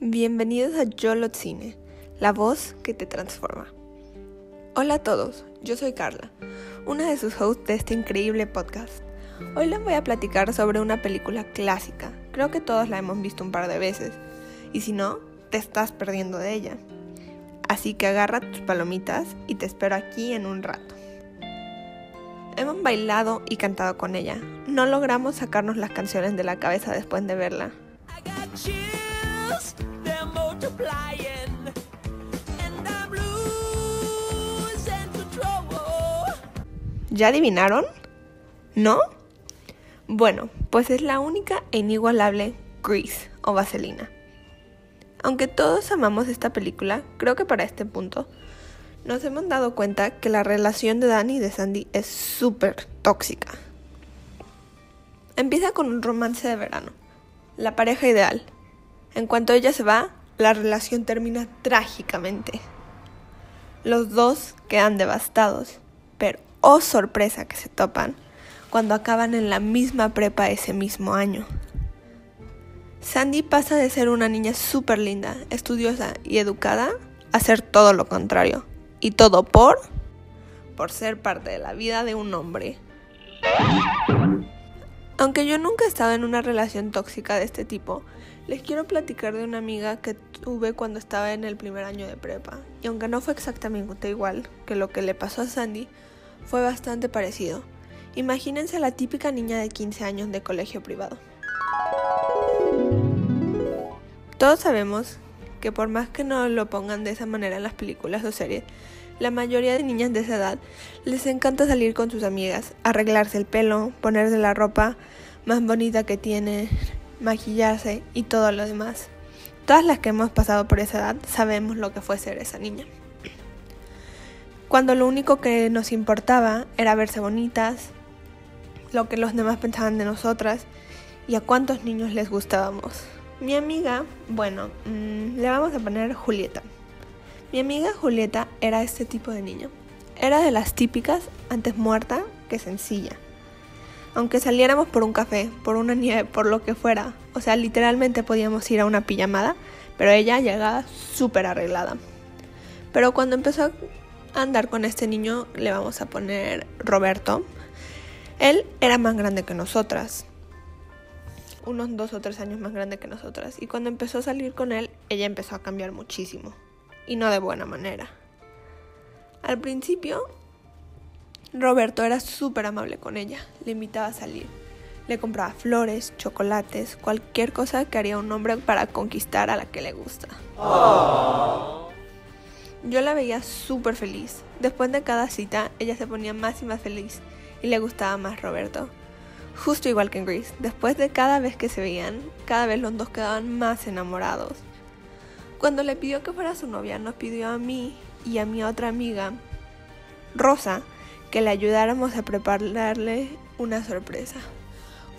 Bienvenidos a Yolo Cine, la voz que te transforma. Hola a todos, yo soy Carla, una de sus hosts de este increíble podcast. Hoy les voy a platicar sobre una película clásica, creo que todos la hemos visto un par de veces, y si no, te estás perdiendo de ella. Así que agarra tus palomitas y te espero aquí en un rato. Hemos bailado y cantado con ella. No logramos sacarnos las canciones de la cabeza después de verla. ¿Ya adivinaron? ¿No? Bueno, pues es la única e inigualable Grease o Vaselina. Aunque todos amamos esta película, creo que para este punto nos hemos dado cuenta que la relación de Danny y de Sandy es súper tóxica. Empieza con un romance de verano, la pareja ideal. En cuanto ella se va, la relación termina trágicamente. Los dos quedan devastados, oh sorpresa que se topan cuando acaban en la misma prepa ese mismo año. Sandy pasa de ser una niña súper linda, estudiosa y educada a ser todo lo contrario. Y todo por... por ser parte de la vida de un hombre. Aunque yo nunca he estado en una relación tóxica de este tipo, les quiero platicar de una amiga que tuve cuando estaba en el primer año de prepa. Y aunque no fue exactamente igual que lo que le pasó a Sandy, fue bastante parecido. Imagínense a la típica niña de 15 años de colegio privado. Todos sabemos que por más que no lo pongan de esa manera en las películas o series, la mayoría de niñas de esa edad les encanta salir con sus amigas, arreglarse el pelo, ponerse la ropa más bonita que tiene, maquillarse y todo lo demás. Todas las que hemos pasado por esa edad sabemos lo que fue ser esa niña. Cuando lo único que nos importaba era verse bonitas, lo que los demás pensaban de nosotras y a cuántos niños les gustábamos. Mi amiga, bueno, mm, le vamos a poner Julieta. Mi amiga Julieta era este tipo de niña. Era de las típicas, antes muerta que sencilla. Aunque saliéramos por un café, por una nieve, por lo que fuera, o sea, literalmente podíamos ir a una pijamada, pero ella llegaba súper arreglada. Pero cuando empezó andar con este niño, le vamos a poner Roberto. Él era más grande que nosotras, unos dos o tres años más grande que nosotras. Y cuando empezó a salir con él, ella empezó a cambiar muchísimo. Y no de buena manera. Al principio, Roberto era súper amable con ella. Le invitaba a salir. Le compraba flores, chocolates, cualquier cosa que haría un hombre para conquistar a la que le gusta. Yo la veía súper feliz. Después de cada cita, ella se ponía más y más feliz y le gustaba más Roberto. Justo igual que en Grease, después de cada vez que se veían, cada vez los dos quedaban más enamorados. Cuando le pidió que fuera su novia, nos pidió a mí y a mi otra amiga, Rosa, que le ayudáramos a prepararle una sorpresa.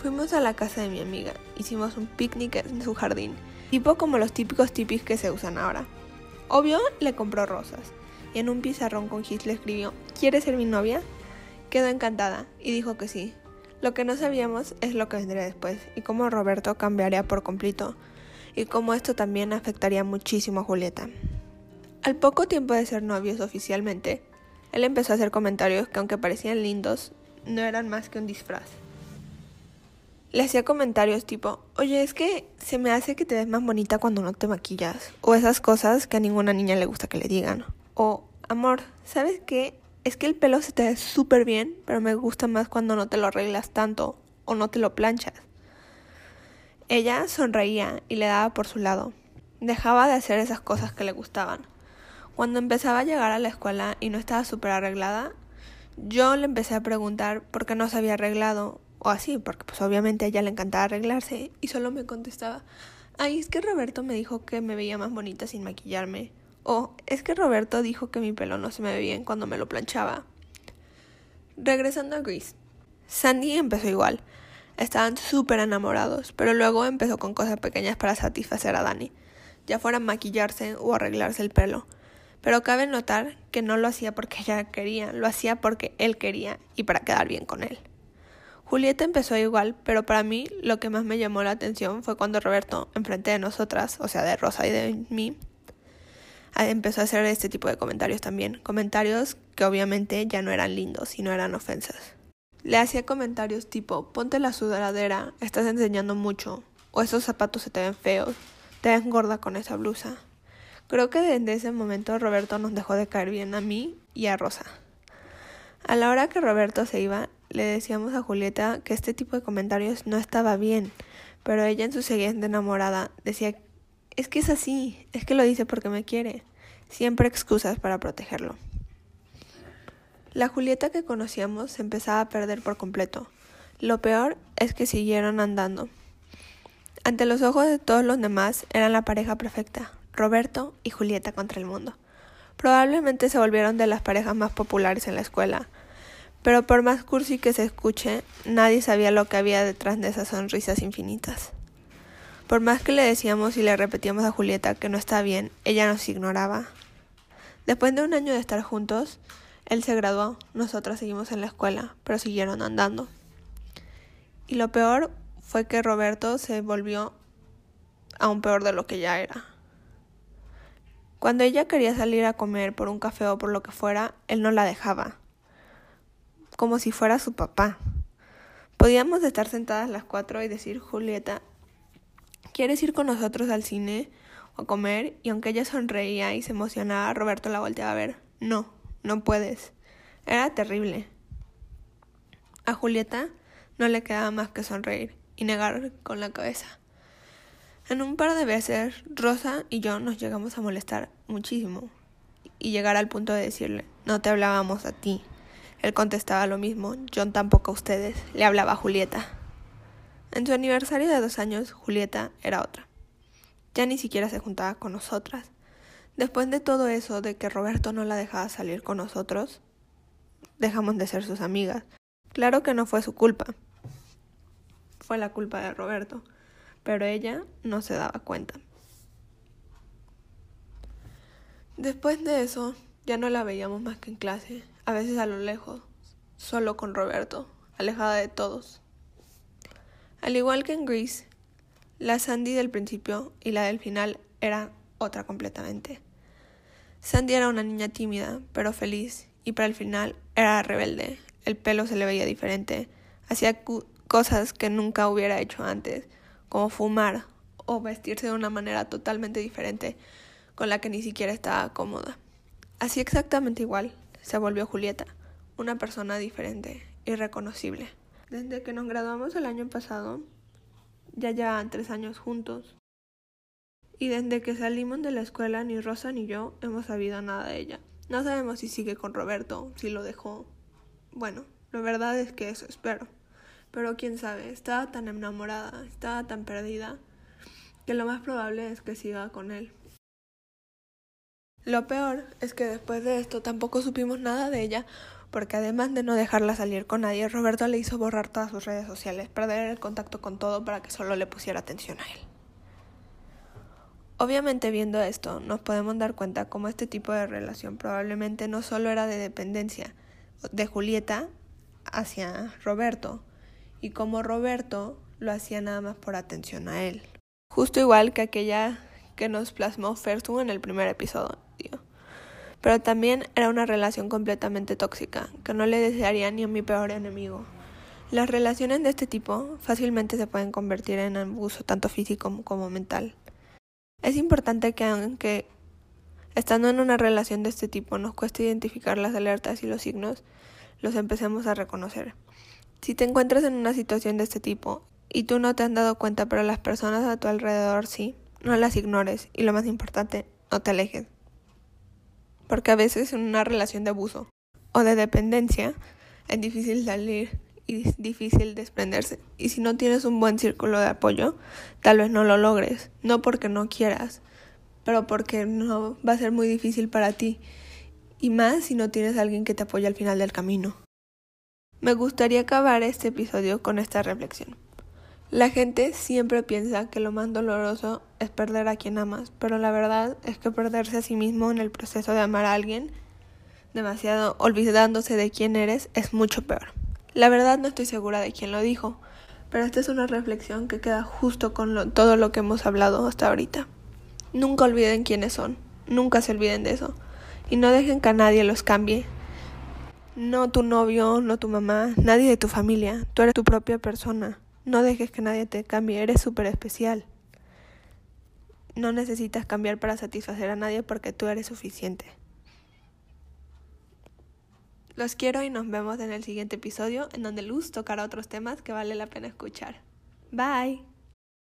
Fuimos a la casa de mi amiga, hicimos un picnic en su jardín, tipo como los típicos tipis que se usan ahora. Obvio, le compró rosas y en un pizarrón con gis le escribió, ¿quieres ser mi novia? Quedó encantada y dijo que sí, lo que no sabíamos es lo que vendría después y cómo Roberto cambiaría por completo y cómo esto también afectaría muchísimo a Julieta. Al poco tiempo de ser novios oficialmente, él empezó a hacer comentarios que aunque parecían lindos, no eran más que un disfraz. Le hacía comentarios tipo, oye, es que se me hace que te ves más bonita cuando no te maquillas, o esas cosas que a ninguna niña le gusta que le digan, o amor, ¿sabes qué? es que el pelo se te ve súper bien, pero me gusta más cuando no te lo arreglas tanto o no te lo planchas. Ella sonreía y le daba por su lado. Dejaba de hacer esas cosas que le gustaban. Cuando empezaba a llegar a la escuela y no estaba súper arreglada, yo le empecé a preguntar por qué no se había arreglado, o así, porque pues obviamente a ella le encantaba arreglarse, y solo me contestaba, ay, es que Roberto me dijo que me veía más bonita sin maquillarme. Oh, es que Roberto dijo que mi pelo no se me ve bien cuando me lo planchaba. Regresando a Grease. Sandy empezó igual. Estaban súper enamorados, pero luego empezó con cosas pequeñas para satisfacer a Danny, ya fuera maquillarse o arreglarse el pelo. Pero cabe notar que no lo hacía porque ella quería, lo hacía porque él quería y para quedar bien con él. Julieta empezó igual, pero para mí lo que más me llamó la atención fue cuando Roberto, enfrente de nosotras, o sea, de Rosa y de mí, empezó a hacer este tipo de comentarios también. Comentarios que obviamente ya no eran lindos, sino eran ofensas. Le hacía comentarios tipo, ponte la sudadera, estás enseñando mucho, o esos zapatos se te ven feos, te ves gorda con esa blusa. Creo que desde ese momento Roberto nos dejó de caer bien a mí y a Rosa. A la hora que Roberto se iba, le decíamos a Julieta que este tipo de comentarios no estaba bien, pero ella en su siguiente enamorada decía, es que es así, es que lo dice porque me quiere, siempre excusas para protegerlo. La Julieta que conocíamos se empezaba a perder por completo. Lo peor es que siguieron andando. Ante los ojos de todos los demás eran la pareja perfecta, Roberto y Julieta contra el mundo. Probablemente se volvieron de las parejas más populares en la escuela, pero por más cursi que se escuche, nadie sabía lo que había detrás de esas sonrisas infinitas. Por más que le decíamos y le repetíamos a Julieta que no está bien, ella nos ignoraba. Después de un año de estar juntos, él se graduó, nosotras seguimos en la escuela, pero siguieron andando. Y lo peor fue que Roberto se volvió aún peor de lo que ya era. Cuando ella quería salir a comer por un café o por lo que fuera, él no la dejaba, como si fuera su papá. Podíamos estar sentadas las cuatro y decir, Julieta, ¿quieres ir con nosotros al cine o comer? Y aunque ella sonreía y se emocionaba, Roberto la volteaba a ver. No, no puedes. Era terrible. A Julieta no le quedaba más que sonreír y negar con la cabeza. En un par de veces, Rosa y yo nos llegamos a molestar muchísimo y llegar al punto de decirle, no te hablábamos a ti. Él contestaba lo mismo, John tampoco a ustedes, le hablaba a Julieta. En su aniversario de dos años, Julieta era otra. Ya ni siquiera se juntaba con nosotras. Después de todo eso, de que Roberto no la dejaba salir con nosotros, dejamos de ser sus amigas. Claro que no fue su culpa, fue la culpa de Roberto, pero ella no se daba cuenta. Después de eso, ya no la veíamos más que en clase, a veces a lo lejos, solo con Roberto, alejada de todos. Al igual que en Grease, la Sandy del principio y la del final era otra completamente. Sandy era una niña tímida, pero feliz, y para el final era rebelde. El pelo se le veía diferente, hacía cosas que nunca hubiera hecho antes, como fumar o vestirse de una manera totalmente diferente con la que ni siquiera estaba cómoda. Así exactamente igual se volvió Julieta, una persona diferente, irreconocible. Desde que nos graduamos el año pasado, ya llevan tres años juntos. Y desde que salimos de la escuela, ni Rosa ni yo hemos sabido nada de ella. No sabemos si sigue con Roberto, si lo dejó. Bueno, la verdad es que eso espero. Pero quién sabe, estaba tan enamorada, estaba tan perdida, que lo más probable es que siga con él. Lo peor es que después de esto tampoco supimos nada de ella, porque además de no dejarla salir con nadie, Roberto le hizo borrar todas sus redes sociales, perder el contacto con todo para que solo le pusiera atención a él. Obviamente viendo esto, nos podemos dar cuenta cómo este tipo de relación probablemente no solo era de dependencia de Julieta hacia Roberto, y como Roberto lo hacía nada más por atención a él. Justo igual que aquella que nos plasmó Fersu en el primer episodio. Pero también era una relación completamente tóxica, que no le desearía ni a mi peor enemigo. Las relaciones de este tipo fácilmente se pueden convertir en abuso tanto físico como mental. Es importante que aunque estando en una relación de este tipo nos cueste identificar las alertas y los signos, los empecemos a reconocer. Si te encuentras en una situación de este tipo y tú no te has dado cuenta, pero las personas a tu alrededor sí, no las ignores y lo más importante, no te alejes. Porque a veces en una relación de abuso o de dependencia es difícil salir y es difícil desprenderse. Y si no tienes un buen círculo de apoyo, tal vez no lo logres. No porque no quieras, pero porque no va a ser muy difícil para ti. Y más si no tienes alguien que te apoye al final del camino. Me gustaría acabar este episodio con esta reflexión. La gente siempre piensa que lo más doloroso es perder a quien amas, pero la verdad es que perderse a sí mismo en el proceso de amar a alguien, demasiado olvidándose de quién eres, es mucho peor. La verdad no estoy segura de quién lo dijo, pero esta es una reflexión que queda justo con todo lo que hemos hablado hasta ahorita. Nunca olviden quiénes son, nunca se olviden de eso, y no dejen que nadie los cambie. No tu novio, no tu mamá, nadie de tu familia, tú eres tu propia persona. No dejes que nadie te cambie, eres súper especial. No necesitas cambiar para satisfacer a nadie porque tú eres suficiente. Los quiero y nos vemos en el siguiente episodio en donde Luz tocará otros temas que vale la pena escuchar. Bye.